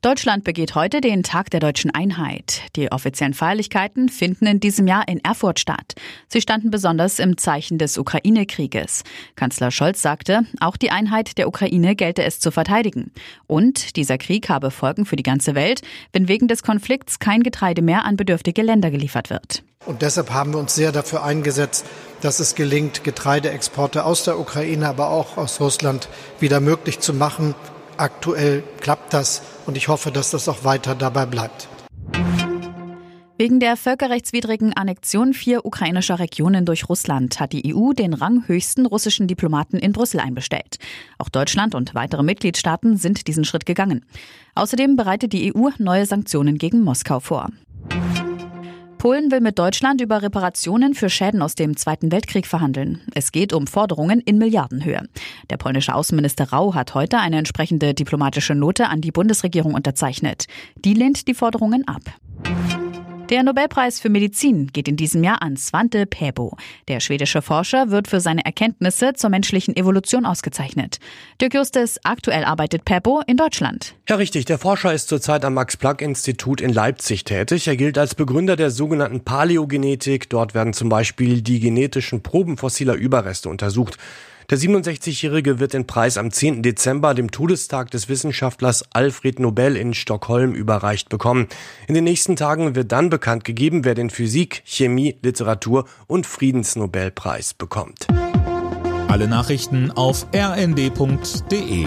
Deutschland begeht heute den Tag der deutschen Einheit. Die offiziellen Feierlichkeiten finden in diesem Jahr in Erfurt statt. Sie standen besonders im Zeichen des Ukraine-Krieges. Kanzler Scholz sagte, auch die Einheit der Ukraine gelte es zu verteidigen. Und dieser Krieg habe Folgen für die ganze Welt, wenn wegen des Konflikts kein Getreide mehr an bedürftige Länder geliefert wird. Und deshalb haben wir uns sehr dafür eingesetzt, dass es gelingt, Getreideexporte aus der Ukraine, aber auch aus Russland wieder möglich zu machen. Aktuell klappt das und ich hoffe, dass das auch weiter dabei bleibt. Wegen der völkerrechtswidrigen Annexion vier ukrainischer Regionen durch Russland hat die EU den ranghöchsten russischen Diplomaten in Brüssel einbestellt. Auch Deutschland und weitere Mitgliedstaaten sind diesen Schritt gegangen. Außerdem bereitet die EU neue Sanktionen gegen Moskau vor. Polen will mit Deutschland über Reparationen für Schäden aus dem Zweiten Weltkrieg verhandeln. Es geht um Forderungen in Milliardenhöhe. Der polnische Außenminister Rau hat heute eine entsprechende diplomatische Note an die Bundesregierung unterzeichnet. Die lehnt die Forderungen ab. Der Nobelpreis für Medizin geht in diesem Jahr an Svante Pääbo. Der schwedische Forscher wird für seine Erkenntnisse zur menschlichen Evolution ausgezeichnet. Dirk Justus, aktuell arbeitet Pääbo in Deutschland. Ja, richtig. Der Forscher ist zurzeit am Max-Planck-Institut in Leipzig tätig. Er gilt als Begründer der sogenannten Paläogenetik. Dort werden zum Beispiel die genetischen Proben fossiler Überreste untersucht. Der 67-Jährige wird den Preis am 10. Dezember, dem Todestag des Wissenschaftlers Alfred Nobel in Stockholm, überreicht bekommen. In den nächsten Tagen wird dann bekannt gegeben, wer den Physik, Chemie, Literatur und Friedensnobelpreis bekommt. Alle Nachrichten auf rnd.de